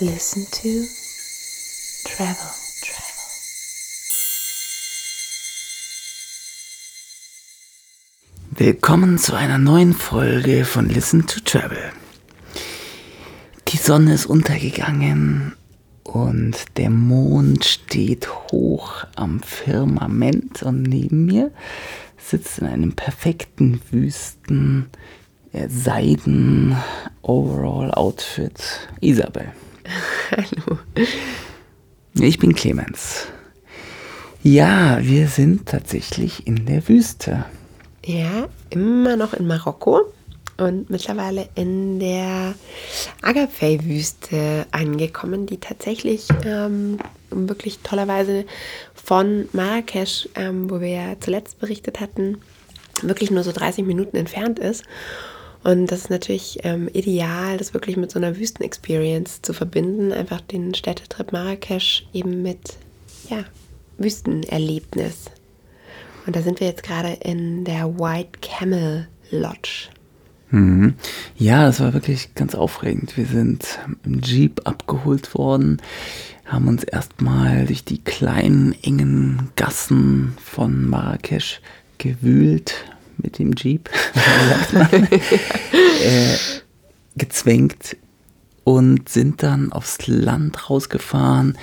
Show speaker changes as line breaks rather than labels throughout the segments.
Listen to Travel.
Willkommen zu einer neuen Folge von Listen to Travel. Die Sonne ist untergegangen und der Mond steht hoch am Firmament und neben mir sitzt in einem perfekten Wüsten äh, Seiden Overall Outfit Isabel.
Hallo.
Ich bin Clemens. Ja, wir sind tatsächlich in der Wüste.
Ja, immer noch in Marokko und mittlerweile in der Agafay-Wüste angekommen, die tatsächlich ähm, wirklich tollerweise von Marrakesch, ähm, wo wir ja zuletzt berichtet hatten, wirklich nur so 30 Minuten entfernt ist. Und das ist natürlich ähm, ideal, das wirklich mit so einer Wüsten-Experience zu verbinden. Einfach den Städtetrip Marrakesch eben mit ja, Wüstenerlebnis. Und da sind wir jetzt gerade in der White Camel Lodge.
Mhm. Ja, das war wirklich ganz aufregend. Wir sind im Jeep abgeholt worden, haben uns erstmal durch die kleinen, engen Gassen von Marrakesch gewühlt mit dem Jeep, äh, gezwängt und sind dann aufs Land rausgefahren,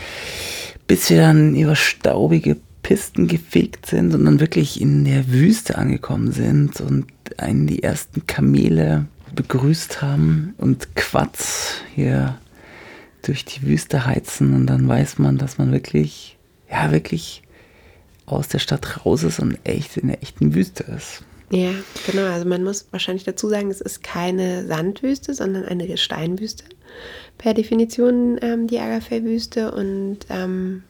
bis wir dann über staubige Pisten gefegt sind und dann wirklich in der Wüste angekommen sind und einen die ersten Kamele begrüßt haben und Quatsch hier durch die Wüste heizen und dann weiß man, dass man wirklich, ja, wirklich aus der Stadt raus ist und echt in der echten Wüste ist.
Ja, genau. Also man muss wahrscheinlich dazu sagen, es ist keine Sandwüste, sondern eine Steinwüste. Per Definition ähm, die Agafay-Wüste. Und ähm,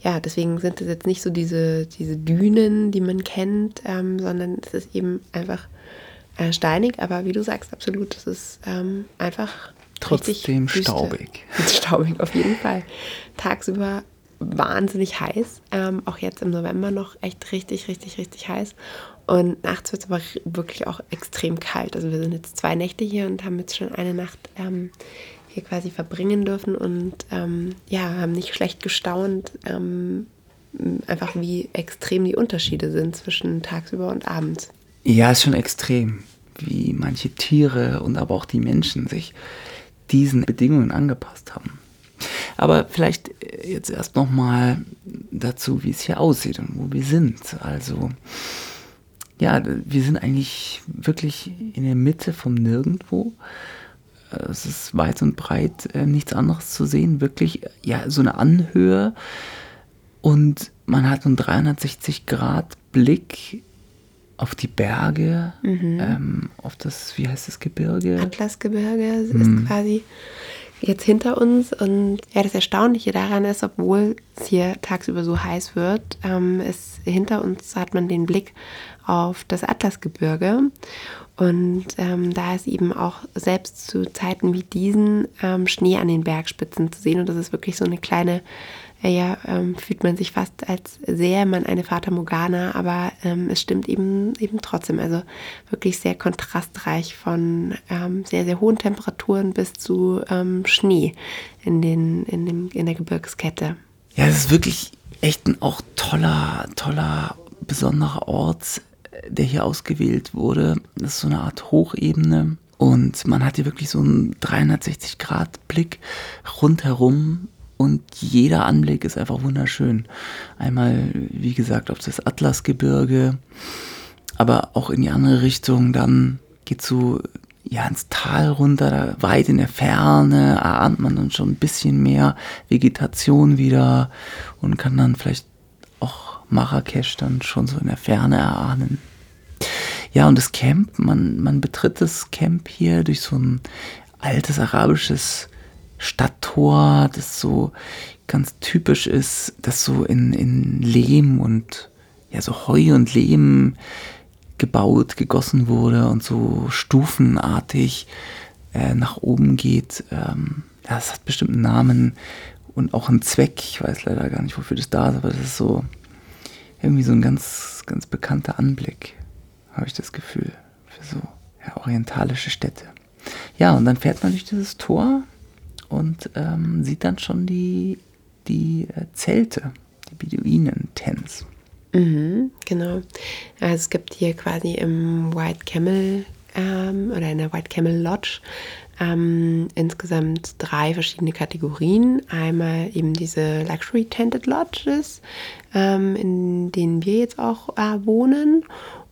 ja, deswegen sind es jetzt nicht so diese, diese Dünen, die man kennt, ähm, sondern es ist eben einfach äh, steinig. Aber wie du sagst, absolut, es ist ähm, einfach
trotzdem staubig.
Staubig auf jeden Fall. Tagsüber wahnsinnig heiß. Ähm, auch jetzt im November noch echt richtig, richtig, richtig heiß. Und nachts wird es aber wirklich auch extrem kalt. Also wir sind jetzt zwei Nächte hier und haben jetzt schon eine Nacht ähm, hier quasi verbringen dürfen und ähm, ja, haben nicht schlecht gestaunt, ähm, einfach wie extrem die Unterschiede sind zwischen tagsüber und abends.
Ja, ist schon extrem, wie manche Tiere und aber auch die Menschen sich diesen Bedingungen angepasst haben. Aber vielleicht äh, jetzt erst noch mal dazu, wie es hier aussieht und wo wir sind. Also ja, wir sind eigentlich wirklich in der Mitte vom Nirgendwo. Es ist weit und breit äh, nichts anderes zu sehen. Wirklich, ja, so eine Anhöhe. Und man hat einen 360-Grad-Blick auf die Berge, mhm. ähm, auf das, wie heißt das Gebirge?
Atlasgebirge mhm. ist quasi jetzt hinter uns. Und ja, das Erstaunliche daran ist, obwohl es hier tagsüber so heiß wird, ähm, ist hinter uns hat man den Blick auf das Atlasgebirge. Und ähm, da ist eben auch selbst zu Zeiten wie diesen ähm, Schnee an den Bergspitzen zu sehen. Und das ist wirklich so eine kleine, ja, ähm, fühlt man sich fast als sähe man eine Fata Morgana, aber ähm, es stimmt eben, eben trotzdem. Also wirklich sehr kontrastreich von ähm, sehr, sehr hohen Temperaturen bis zu ähm, Schnee in, den, in, dem, in der Gebirgskette.
Ja, es ist wirklich echt ein auch toller, toller, besonderer Ort der hier ausgewählt wurde. Das ist so eine Art Hochebene. Und man hat hier wirklich so einen 360-Grad-Blick rundherum und jeder Anblick ist einfach wunderschön. Einmal, wie gesagt, auf das Atlasgebirge, aber auch in die andere Richtung. Dann geht so ja, ins Tal runter, weit in der Ferne erahnt man dann schon ein bisschen mehr Vegetation wieder und kann dann vielleicht auch Marrakesch dann schon so in der Ferne erahnen. Ja, und das Camp, man, man betritt das Camp hier durch so ein altes arabisches Stadttor, das so ganz typisch ist, das so in, in Lehm und ja, so Heu und Lehm gebaut, gegossen wurde und so stufenartig äh, nach oben geht. Ähm, das hat bestimmt einen Namen und auch einen Zweck. Ich weiß leider gar nicht, wofür das da ist, aber das ist so irgendwie so ein ganz, ganz bekannter Anblick habe ich das Gefühl, für so ja, orientalische Städte. Ja, und dann fährt man durch dieses Tor und ähm, sieht dann schon die, die äh, Zelte, die Beduinen-Tents.
Mhm, genau. Also es gibt hier quasi im White Camel ähm, oder in der White Camel Lodge ähm, insgesamt drei verschiedene Kategorien. Einmal eben diese Luxury Tented Lodges, ähm, in denen wir jetzt auch äh, wohnen.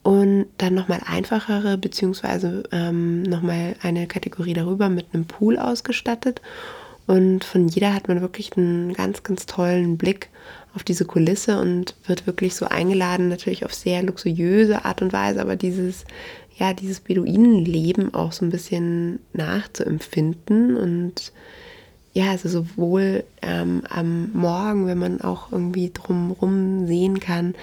Und dann nochmal einfachere, beziehungsweise ähm, nochmal eine Kategorie darüber mit einem Pool ausgestattet. Und von jeder hat man wirklich einen ganz, ganz tollen Blick auf diese Kulisse und wird wirklich so eingeladen, natürlich auf sehr luxuriöse Art und Weise, aber dieses, ja, dieses Beduinenleben auch so ein bisschen nachzuempfinden und ja, also sowohl ähm, am Morgen, wenn man auch irgendwie drumrum sehen kann,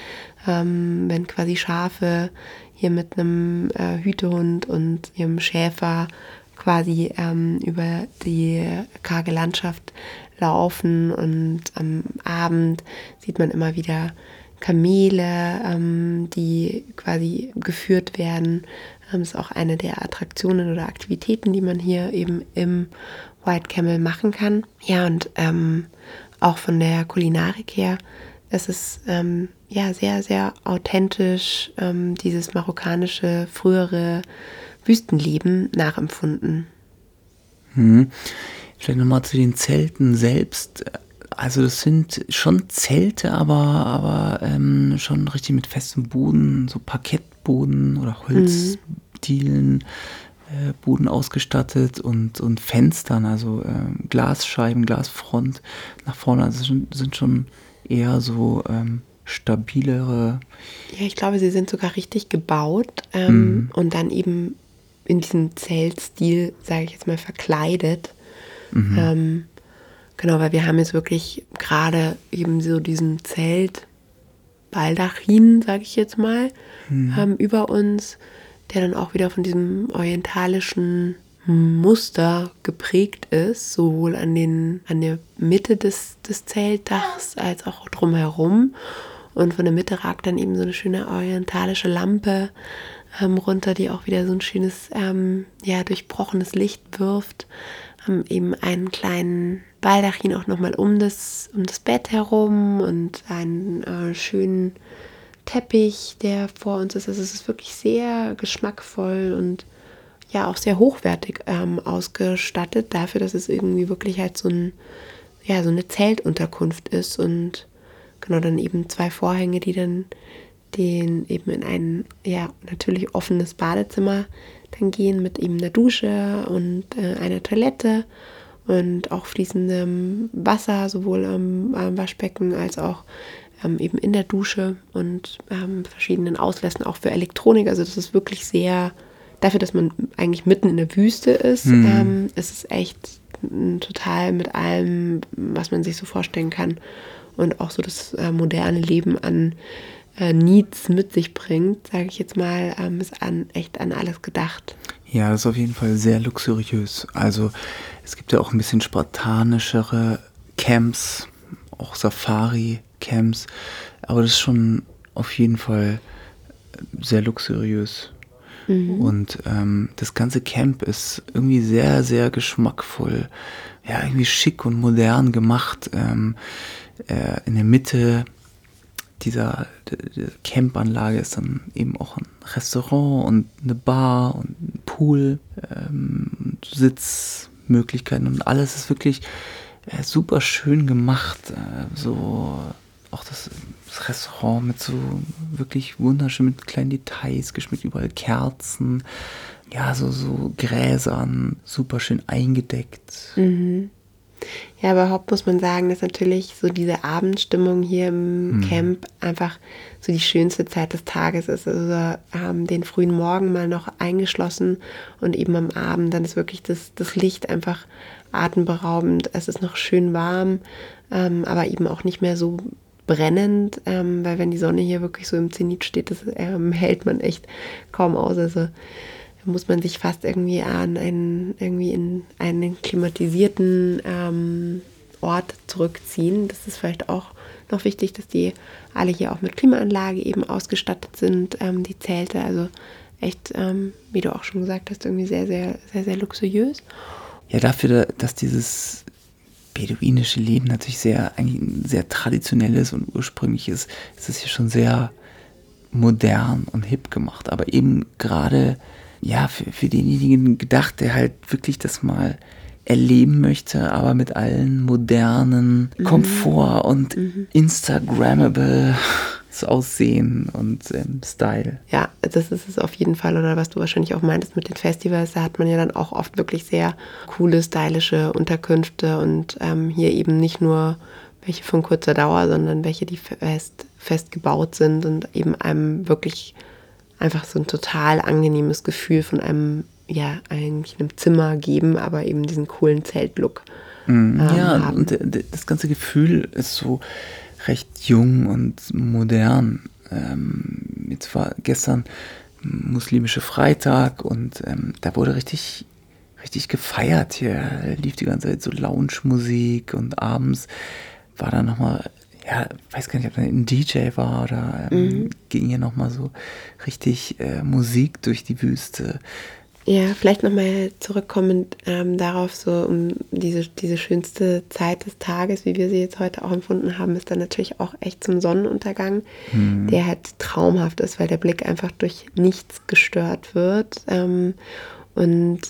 ähm, wenn quasi Schafe hier mit einem äh, Hütehund und ihrem Schäfer quasi ähm, über die karge Landschaft laufen und am Abend sieht man immer wieder Kamele, ähm, die quasi geführt werden. Ähm, ist auch eine der Attraktionen oder Aktivitäten, die man hier eben im White Camel machen kann. Ja, und ähm, auch von der Kulinarik her ist es ähm, ja sehr, sehr authentisch, ähm, dieses marokkanische, frühere Wüstenleben nachempfunden.
Hm. Vielleicht nochmal zu den Zelten selbst. Also das sind schon Zelte, aber, aber ähm, schon richtig mit festem Boden, so Parkettboden oder Holzdielen, mhm. Äh, Boden ausgestattet und, und Fenstern, also äh, Glasscheiben, Glasfront nach vorne. Also sind, sind schon eher so ähm, stabilere.
Ja, ich glaube, sie sind sogar richtig gebaut ähm, mhm. und dann eben in diesem Zeltstil, sage ich jetzt mal, verkleidet. Mhm. Ähm, genau, weil wir haben jetzt wirklich gerade eben so diesen Zelt Baldachin, sage ich jetzt mal, mhm. ähm, über uns, der dann auch wieder von diesem orientalischen Muster geprägt ist, sowohl an, den, an der Mitte des, des Zeltdachs als auch drumherum. Und von der Mitte ragt dann eben so eine schöne orientalische Lampe ähm, runter, die auch wieder so ein schönes, ähm, ja, durchbrochenes Licht wirft haben eben einen kleinen Baldachin auch nochmal um das, um das Bett herum und einen äh, schönen Teppich, der vor uns ist. Also es ist wirklich sehr geschmackvoll und ja auch sehr hochwertig ähm, ausgestattet, dafür, dass es irgendwie wirklich halt so, ein, ja, so eine Zeltunterkunft ist und genau dann eben zwei Vorhänge, die dann den eben in ein ja natürlich offenes Badezimmer dann gehen mit eben einer Dusche und äh, einer Toilette und auch fließendem Wasser, sowohl am, am Waschbecken als auch ähm, eben in der Dusche und ähm, verschiedenen Auslässen auch für Elektronik. Also das ist wirklich sehr, dafür, dass man eigentlich mitten in der Wüste ist, mhm. ähm, ist es echt total mit allem, was man sich so vorstellen kann und auch so das äh, moderne Leben an äh, Needs mit sich bringt, sage ich jetzt mal, ähm, ist an, echt an alles gedacht.
Ja, das ist auf jeden Fall sehr luxuriös. Also es gibt ja auch ein bisschen spartanischere Camps, auch Safari-Camps, aber das ist schon auf jeden Fall sehr luxuriös. Mhm. Und ähm, das ganze Camp ist irgendwie sehr, sehr geschmackvoll. Ja, irgendwie schick und modern gemacht. Ähm, äh, in der Mitte dieser Campanlage ist dann eben auch ein Restaurant und eine Bar und ein Pool, ähm, Sitzmöglichkeiten und alles ist wirklich äh, super schön gemacht. Äh, so auch das, das, Restaurant mit so wirklich wunderschön mit kleinen Details geschmückt, überall Kerzen, ja, so, so Gräsern, super schön eingedeckt.
Mhm. Ja, überhaupt muss man sagen, dass natürlich so diese Abendstimmung hier im mhm. Camp einfach so die schönste Zeit des Tages ist. Also haben den frühen Morgen mal noch eingeschlossen und eben am Abend dann ist wirklich das, das Licht einfach atemberaubend. Es ist noch schön warm, ähm, aber eben auch nicht mehr so brennend, ähm, weil wenn die Sonne hier wirklich so im Zenit steht, das ähm, hält man echt kaum aus. Also muss man sich fast irgendwie an einen, irgendwie in einen klimatisierten ähm, Ort zurückziehen. Das ist vielleicht auch noch wichtig, dass die alle hier auch mit Klimaanlage eben ausgestattet sind, ähm, die Zelte. Also echt, ähm, wie du auch schon gesagt hast, irgendwie sehr, sehr, sehr, sehr luxuriös.
Ja, dafür, dass dieses beduinische Leben natürlich sehr, eigentlich ein sehr traditionelles und ursprüngliches, ist es hier schon sehr modern und hip gemacht. Aber eben gerade, ja, für, für denjenigen gedacht, der halt wirklich das mal erleben möchte, aber mit allen modernen mhm. Komfort und mhm. Instagrammable Aussehen und ähm, Style.
Ja, das ist es auf jeden Fall. Oder was du wahrscheinlich auch meintest mit den Festivals, da hat man ja dann auch oft wirklich sehr coole, stylische Unterkünfte und ähm, hier eben nicht nur welche von kurzer Dauer, sondern welche, die fest, fest gebaut sind und eben einem wirklich einfach so ein total angenehmes Gefühl von einem, ja, eigentlich einem Zimmer geben, aber eben diesen coolen Zeltlook.
Mhm. Ähm, ja, haben. und das ganze Gefühl ist so, recht jung und modern. Ähm, jetzt war gestern muslimische Freitag und ähm, da wurde richtig, richtig gefeiert hier. Lief die ganze Zeit so Lounge-Musik und abends war dann nochmal, ja, weiß gar nicht, ob da ein DJ war oder ähm, mhm. ging hier nochmal so richtig äh, Musik durch die Wüste.
Ja, vielleicht nochmal zurückkommend ähm, darauf, so um diese, diese schönste Zeit des Tages, wie wir sie jetzt heute auch empfunden haben, ist dann natürlich auch echt zum Sonnenuntergang, mhm. der halt traumhaft ist, weil der Blick einfach durch nichts gestört wird. Ähm, und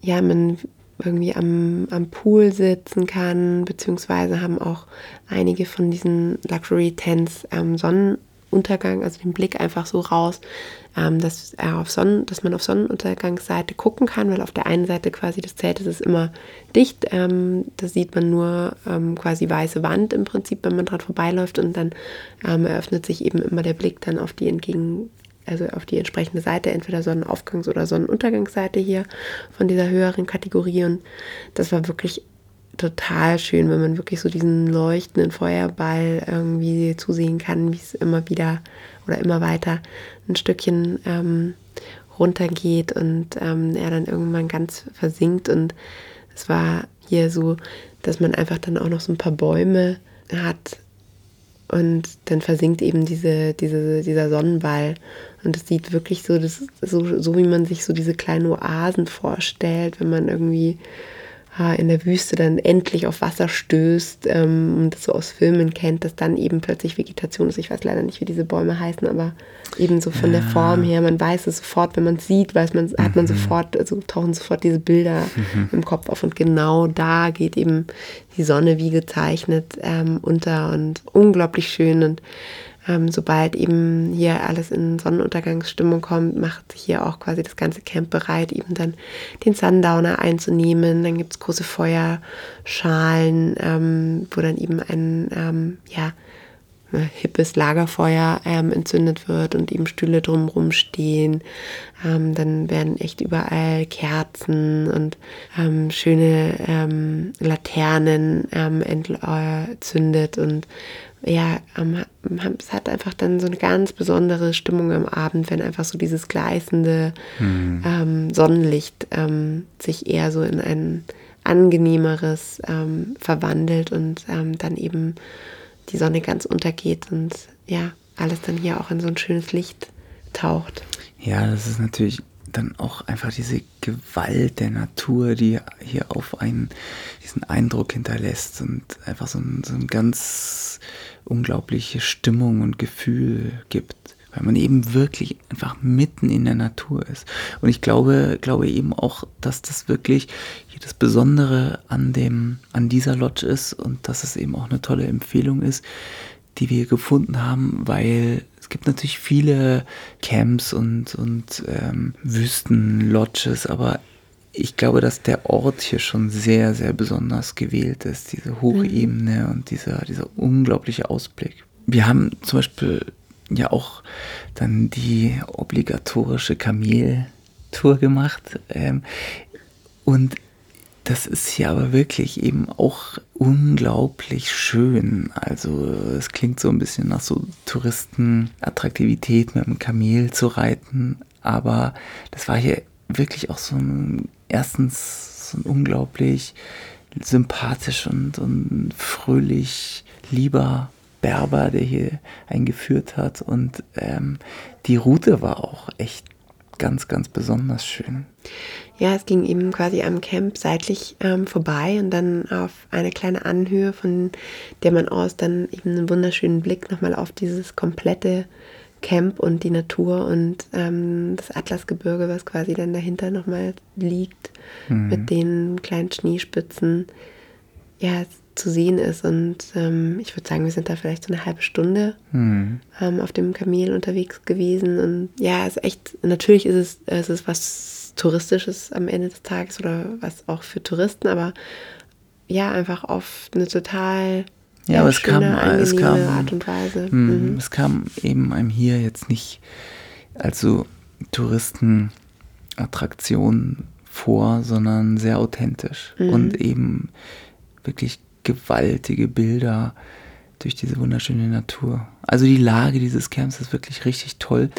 ja, man irgendwie am, am Pool sitzen kann, beziehungsweise haben auch einige von diesen Luxury-Tents ähm, Sonnenuntergang, also den Blick einfach so raus ähm, dass, er auf Sonnen, dass man auf Sonnenuntergangsseite gucken kann, weil auf der einen Seite quasi des Zeltes ist immer dicht. Ähm, da sieht man nur ähm, quasi weiße Wand im Prinzip, wenn man dran vorbeiläuft und dann ähm, eröffnet sich eben immer der Blick dann auf die entgegen also auf die entsprechende Seite, entweder Sonnenaufgangs- oder Sonnenuntergangsseite hier von dieser höheren Kategorie. Und das war wirklich total schön, wenn man wirklich so diesen leuchtenden Feuerball irgendwie zusehen kann, wie es immer wieder oder immer weiter ein Stückchen ähm, runtergeht und ähm, er dann irgendwann ganz versinkt. Und es war hier so, dass man einfach dann auch noch so ein paar Bäume hat und dann versinkt eben diese, diese, dieser Sonnenball. Und es sieht wirklich so, das so, so wie man sich so diese kleinen Oasen vorstellt, wenn man irgendwie in der Wüste dann endlich auf Wasser stößt ähm, und das so aus Filmen kennt, dass dann eben plötzlich Vegetation ist. Ich weiß leider nicht, wie diese Bäume heißen, aber eben so von ja. der Form her, man weiß es sofort, wenn man es sieht, weiß man, hat man mhm. sofort, also tauchen sofort diese Bilder mhm. im Kopf auf und genau da geht eben die Sonne wie gezeichnet ähm, unter und unglaublich schön und ähm, sobald eben hier alles in Sonnenuntergangsstimmung kommt, macht hier auch quasi das ganze Camp bereit, eben dann den Sundowner einzunehmen. Dann gibt es große Feuerschalen, ähm, wo dann eben ein, ähm, ja, hippes Lagerfeuer ähm, entzündet wird und eben Stühle drumherum stehen. Ähm, dann werden echt überall Kerzen und ähm, schöne ähm, Laternen ähm, entzündet und ja, es hat einfach dann so eine ganz besondere Stimmung am Abend, wenn einfach so dieses gleißende mhm. ähm, Sonnenlicht ähm, sich eher so in ein angenehmeres ähm, verwandelt und ähm, dann eben die Sonne ganz untergeht und ja, alles dann hier auch in so ein schönes Licht taucht.
Ja, das ist natürlich dann auch einfach diese Gewalt der Natur, die hier auf einen diesen Eindruck hinterlässt und einfach so ein, so ein ganz unglaubliche Stimmung und Gefühl gibt, weil man eben wirklich einfach mitten in der Natur ist. Und ich glaube, glaube eben auch, dass das wirklich das Besondere an dem, an dieser Lodge ist und dass es eben auch eine tolle Empfehlung ist, die wir gefunden haben, weil es gibt natürlich viele Camps und, und ähm, Wüstenlodges, aber ich glaube, dass der Ort hier schon sehr, sehr besonders gewählt ist. Diese Hochebene mhm. und dieser, dieser unglaubliche Ausblick. Wir haben zum Beispiel ja auch dann die obligatorische Kameltour gemacht. Ähm, und das ist hier aber wirklich eben auch unglaublich schön. Also es klingt so ein bisschen nach so Touristenattraktivität mit dem Kamel zu reiten, aber das war hier wirklich auch so ein erstens so ein unglaublich sympathisch und, und fröhlich lieber Berber, der hier eingeführt hat. Und ähm, die Route war auch echt ganz, ganz besonders schön.
Ja, es ging eben quasi am Camp seitlich ähm, vorbei und dann auf eine kleine Anhöhe, von der man aus dann eben einen wunderschönen Blick nochmal auf dieses komplette Camp und die Natur und ähm, das Atlasgebirge, was quasi dann dahinter nochmal liegt, mhm. mit den kleinen Schneespitzen, ja, zu sehen ist. Und ähm, ich würde sagen, wir sind da vielleicht so eine halbe Stunde mhm. ähm, auf dem Kamel unterwegs gewesen. Und ja, es ist echt, natürlich ist es, es ist was Touristisches am Ende des Tages oder was auch für Touristen, aber ja, einfach auf eine total
ja, aber es kam, es kam,
Art und Weise.
Mhm. Es kam eben einem hier jetzt nicht als so Touristenattraktion vor, sondern sehr authentisch mhm. und eben wirklich gewaltige Bilder durch diese wunderschöne Natur. Also die Lage dieses Camps ist wirklich richtig toll.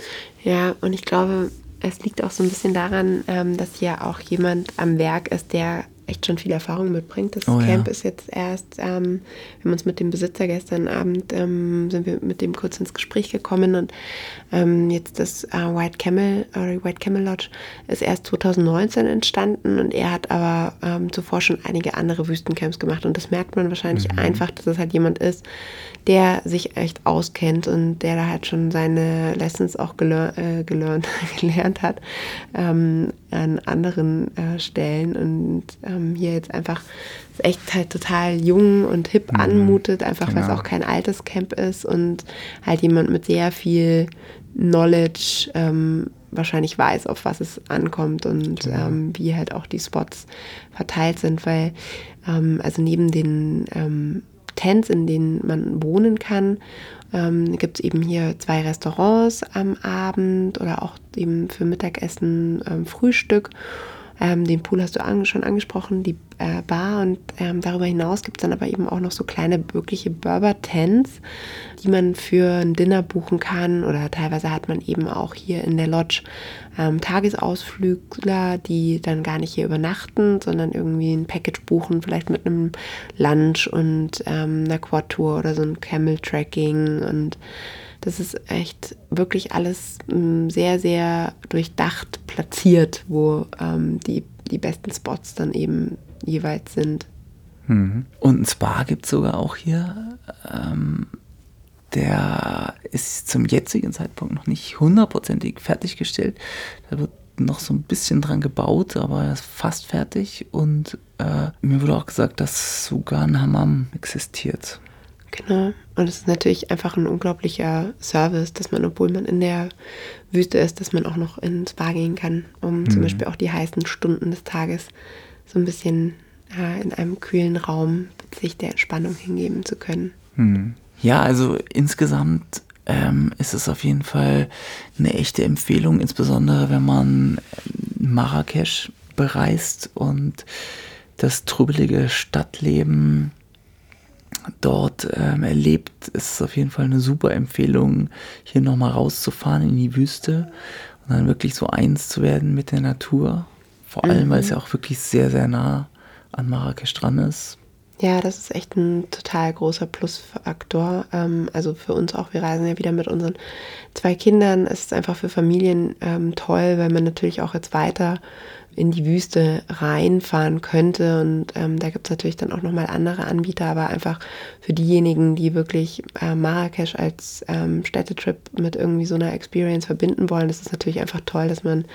Ja, und ich glaube, es liegt auch so ein bisschen daran, ähm, dass hier auch jemand am Werk ist, der echt schon viel Erfahrung mitbringt. Das oh, Camp ja. ist jetzt erst, ähm, wir haben uns mit dem Besitzer gestern Abend, ähm, sind wir mit dem kurz ins Gespräch gekommen und ähm, jetzt das äh, White Camel oder White Camel Lodge ist erst 2019 entstanden und er hat aber ähm, zuvor schon einige andere Wüstencamps gemacht und das merkt man wahrscheinlich mhm. einfach, dass es halt jemand ist, der sich echt auskennt und der da halt schon seine Lessons auch geler äh, gelernt, gelernt hat ähm, an anderen äh, Stellen und ähm, hier jetzt einfach echt halt total jung und hip mhm, anmutet, einfach genau. weil es auch kein altes Camp ist und halt jemand mit sehr viel Knowledge ähm, wahrscheinlich weiß, auf was es ankommt und genau. ähm, wie halt auch die Spots verteilt sind, weil ähm, also neben den ähm, Tents, in denen man wohnen kann. Ähm, gibt es eben hier zwei Restaurants am Abend oder auch eben für Mittagessen ähm, Frühstück. Ähm, den Pool hast du an, schon angesprochen, die äh, Bar und ähm, darüber hinaus gibt es dann aber eben auch noch so kleine wirkliche Burger-Tents, die man für ein Dinner buchen kann oder teilweise hat man eben auch hier in der Lodge ähm, Tagesausflügler, die dann gar nicht hier übernachten, sondern irgendwie ein Package buchen, vielleicht mit einem Lunch und ähm, einer Quad-Tour oder so ein Camel-Tracking und das ist echt wirklich alles ähm, sehr, sehr durchdacht platziert, wo ähm, die, die besten Spots dann eben jeweils sind.
Mhm. Und ein Spa gibt es sogar auch hier. Ähm, der ist zum jetzigen Zeitpunkt noch nicht hundertprozentig fertiggestellt. Da wird noch so ein bisschen dran gebaut, aber er ist fast fertig. Und äh, mir wurde auch gesagt, dass sogar ein Hammam existiert.
Genau. Und es ist natürlich einfach ein unglaublicher Service, dass man, obwohl man in der Wüste ist, dass man auch noch ins Spa gehen kann, um mhm. zum Beispiel auch die heißen Stunden des Tages so ein bisschen äh, in einem kühlen Raum sich der Entspannung hingeben zu können.
Mhm. Ja, also insgesamt ähm, ist es auf jeden Fall eine echte Empfehlung, insbesondere wenn man Marrakesch bereist und das trubbelige Stadtleben dort ähm, erlebt, ist es auf jeden Fall eine super Empfehlung, hier nochmal rauszufahren in die Wüste und dann wirklich so eins zu werden mit der Natur. Vor allem, mhm. weil es ja auch wirklich sehr, sehr nah an Marrakesch dran ist.
Ja, das ist echt ein total großer Plusfaktor. Ähm, also für uns auch, wir reisen ja wieder mit unseren zwei Kindern. Es ist einfach für Familien ähm, toll, weil man natürlich auch jetzt weiter in die Wüste reinfahren könnte. Und ähm, da gibt es natürlich dann auch nochmal andere Anbieter, aber einfach für diejenigen, die wirklich äh, Marrakesch als ähm, Städtetrip mit irgendwie so einer Experience verbinden wollen, das ist natürlich einfach toll, dass man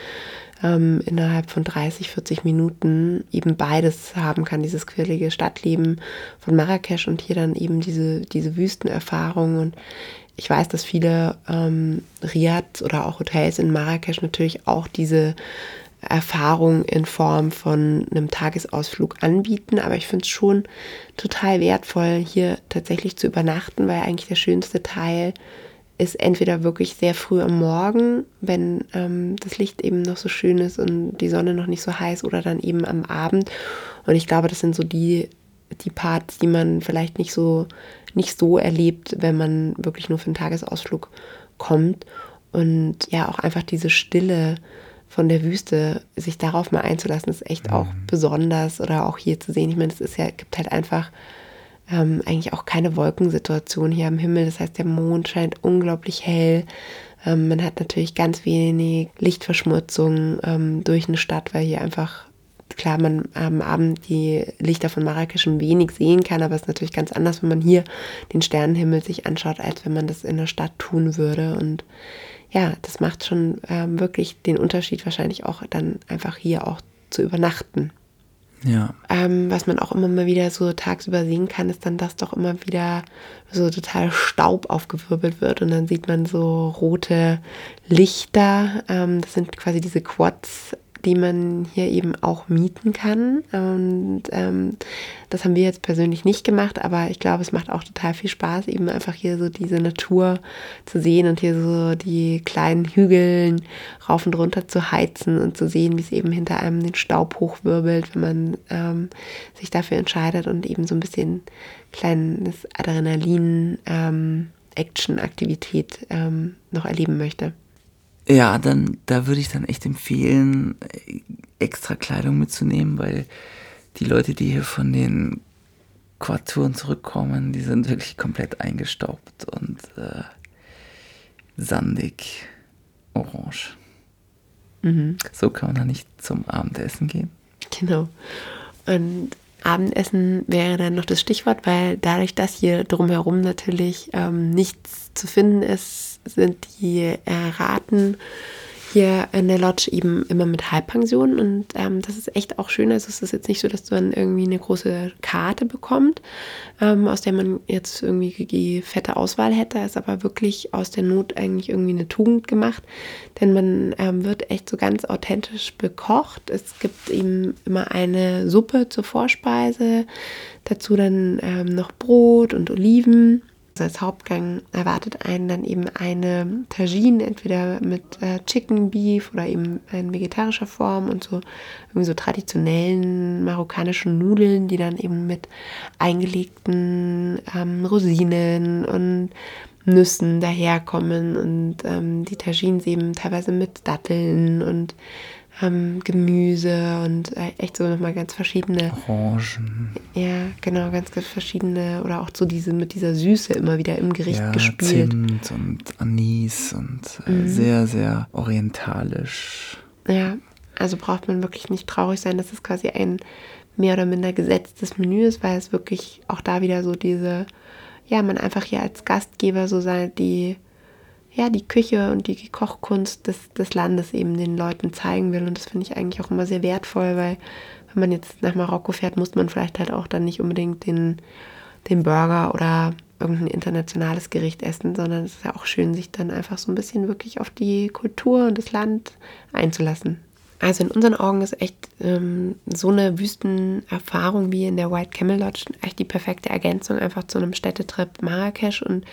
ähm, innerhalb von 30, 40 Minuten eben beides haben kann, dieses quirlige Stadtleben von Marrakesch und hier dann eben diese, diese Wüstenerfahrung. Und ich weiß, dass viele ähm, Riads oder auch Hotels in Marrakesch natürlich auch diese Erfahrung in Form von einem Tagesausflug anbieten. Aber ich finde es schon total wertvoll, hier tatsächlich zu übernachten, weil eigentlich der schönste Teil ist entweder wirklich sehr früh am Morgen, wenn ähm, das Licht eben noch so schön ist und die Sonne noch nicht so heiß, oder dann eben am Abend. Und ich glaube, das sind so die, die Parts, die man vielleicht nicht so, nicht so erlebt, wenn man wirklich nur für einen Tagesausflug kommt. Und ja, auch einfach diese Stille von der Wüste, sich darauf mal einzulassen, ist echt mhm. auch besonders. Oder auch hier zu sehen. Ich meine, es ist ja, gibt halt einfach ähm, eigentlich auch keine Wolkensituation hier am Himmel. Das heißt, der Mond scheint unglaublich hell. Ähm, man hat natürlich ganz wenig Lichtverschmutzung ähm, durch eine Stadt, weil hier einfach klar, man am Abend die Lichter von Marrakesch ein wenig sehen kann, aber es ist natürlich ganz anders, wenn man hier den Sternenhimmel sich anschaut, als wenn man das in der Stadt tun würde. Und ja, das macht schon ähm, wirklich den Unterschied wahrscheinlich auch dann einfach hier auch zu übernachten.
Ja.
Ähm, was man auch immer mal wieder so tagsüber sehen kann, ist dann, dass doch immer wieder so total Staub aufgewirbelt wird und dann sieht man so rote Lichter. Ähm, das sind quasi diese Quads, die man hier eben auch mieten kann. Und ähm, das haben wir jetzt persönlich nicht gemacht, aber ich glaube, es macht auch total viel Spaß, eben einfach hier so diese Natur zu sehen und hier so die kleinen Hügeln rauf und runter zu heizen und zu sehen, wie es eben hinter einem den Staub hochwirbelt, wenn man ähm, sich dafür entscheidet und eben so ein bisschen kleines Adrenalin. Ähm, Action-Aktivität ähm, noch erleben möchte.
Ja, dann, da würde ich dann echt empfehlen, extra Kleidung mitzunehmen, weil die Leute, die hier von den Quad-Touren zurückkommen, die sind wirklich komplett eingestaubt und äh, sandig orange. Mhm. So kann man da nicht zum Abendessen gehen.
Genau. Und Abendessen wäre dann noch das Stichwort, weil dadurch, dass hier drumherum natürlich ähm, nichts zu finden ist, sind die äh, Raten hier in der Lodge eben immer mit Halbpension und ähm, das ist echt auch schön. Also es ist jetzt nicht so, dass du dann irgendwie eine große Karte bekommst, ähm, aus der man jetzt irgendwie die fette Auswahl hätte. Es ist aber wirklich aus der Not eigentlich irgendwie eine Tugend gemacht, denn man ähm, wird echt so ganz authentisch bekocht. Es gibt eben immer eine Suppe zur Vorspeise, dazu dann ähm, noch Brot und Oliven als Hauptgang erwartet einen dann eben eine Tagine, entweder mit äh, Chicken Beef oder eben in vegetarischer Form und so irgendwie so traditionellen marokkanischen Nudeln, die dann eben mit eingelegten ähm, Rosinen und Nüssen daherkommen und ähm, die Tagines eben teilweise mit Datteln und ähm, Gemüse und äh, echt so nochmal ganz verschiedene.
Orangen.
Ja, genau, ganz, ganz verschiedene oder auch so diese mit dieser Süße immer wieder im Gericht ja, gespielt.
Zimt und Anis und äh, mhm. sehr, sehr orientalisch.
Ja, also braucht man wirklich nicht traurig sein, dass es quasi ein mehr oder minder gesetztes Menü ist, weil es wirklich auch da wieder so diese, ja, man einfach hier als Gastgeber so sein, die ja, die Küche und die Kochkunst des, des Landes eben den Leuten zeigen will. Und das finde ich eigentlich auch immer sehr wertvoll, weil wenn man jetzt nach Marokko fährt, muss man vielleicht halt auch dann nicht unbedingt den, den Burger oder irgendein internationales Gericht essen, sondern es ist ja auch schön, sich dann einfach so ein bisschen wirklich auf die Kultur und das Land einzulassen. Also in unseren Augen ist echt ähm, so eine Wüstenerfahrung wie in der White Camel Lodge echt die perfekte Ergänzung einfach zu einem Städtetrip Marrakesch. Und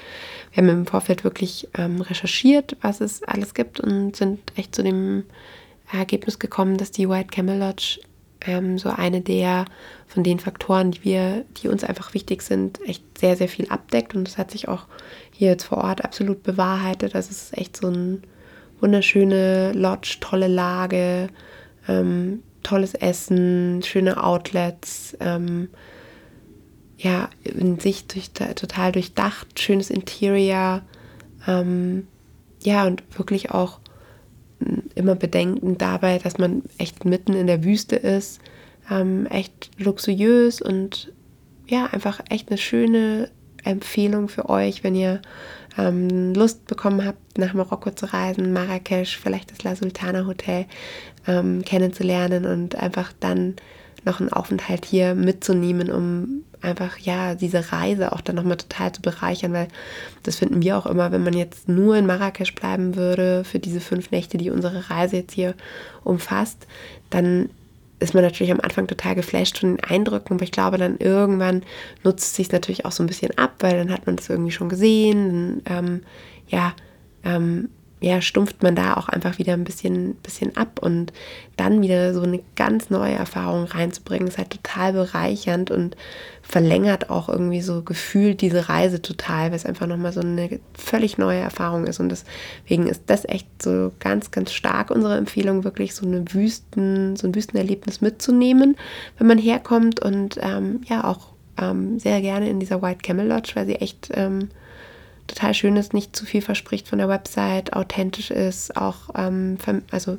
wir haben im Vorfeld wirklich ähm, recherchiert, was es alles gibt und sind echt zu dem Ergebnis gekommen, dass die White Camel Lodge ähm, so eine der von den Faktoren, die wir, die uns einfach wichtig sind, echt sehr, sehr viel abdeckt. Und das hat sich auch hier jetzt vor Ort absolut bewahrheitet. Das ist echt so ein wunderschöne Lodge, tolle Lage, ähm, tolles Essen, schöne Outlets, ähm, ja, in sich durch, total durchdacht, schönes Interior, ähm, ja, und wirklich auch immer bedenkend dabei, dass man echt mitten in der Wüste ist, ähm, echt luxuriös und ja, einfach echt eine schöne Empfehlung für euch, wenn ihr ähm, Lust bekommen habt, nach Marokko zu reisen, Marrakesch, vielleicht das La Sultana Hotel ähm, kennenzulernen und einfach dann noch einen Aufenthalt hier mitzunehmen, um einfach ja diese Reise auch dann nochmal total zu bereichern, weil das finden wir auch immer, wenn man jetzt nur in Marrakesch bleiben würde für diese fünf Nächte, die unsere Reise jetzt hier umfasst, dann ist man natürlich am Anfang total geflasht von den Eindrücken, aber ich glaube, dann irgendwann nutzt es sich natürlich auch so ein bisschen ab, weil dann hat man das irgendwie schon gesehen. Dann, ähm, ja, ähm, ja, stumpft man da auch einfach wieder ein bisschen, bisschen ab und dann wieder so eine ganz neue Erfahrung reinzubringen, ist halt total bereichernd und verlängert auch irgendwie so gefühlt diese Reise total, weil es einfach nochmal so eine völlig neue Erfahrung ist. Und deswegen ist das echt so ganz, ganz stark unsere Empfehlung, wirklich so eine Wüsten, so ein Wüstenerlebnis mitzunehmen, wenn man herkommt und ähm, ja auch ähm, sehr gerne in dieser White Camel Lodge, weil sie echt ähm, total schön ist, nicht zu viel verspricht von der Website, authentisch ist, auch ähm, also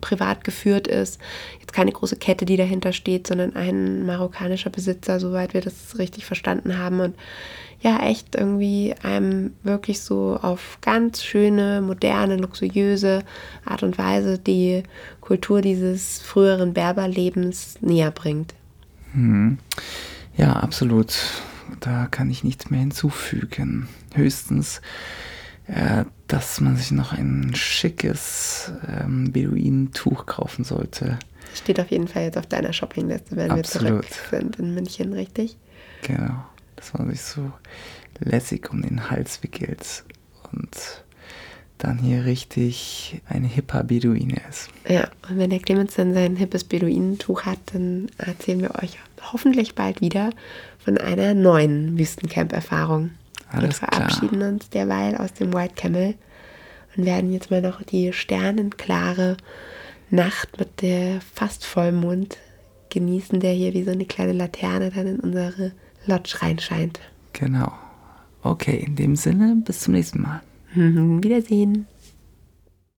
privat geführt ist. Jetzt keine große Kette, die dahinter steht, sondern ein marokkanischer Besitzer, soweit wir das richtig verstanden haben. Und ja, echt irgendwie einem wirklich so auf ganz schöne, moderne, luxuriöse Art und Weise die Kultur dieses früheren Berberlebens näher bringt.
Hm. Ja, absolut. Da kann ich nichts mehr hinzufügen. Höchstens, äh, dass man sich noch ein schickes ähm, Beduinentuch kaufen sollte.
Steht auf jeden Fall jetzt auf deiner Shoppingliste, wenn Absolut. wir zurück sind in München, richtig?
Genau, dass man sich so lässig um den Hals wickelt und dann hier richtig ein hipper Beduine ist.
Ja, und wenn der Clemens dann sein hippes Beduinentuch hat, dann erzählen wir euch hoffentlich bald wieder von einer neuen Wüstencamp-Erfahrung. Wir verabschieden klar. uns derweil aus dem White Camel und werden jetzt mal noch die sternenklare Nacht mit der fast Vollmond genießen, der hier wie so eine kleine Laterne dann in unsere Lodge reinscheint.
Genau. Okay, in dem Sinne, bis zum nächsten Mal.
Wiedersehen.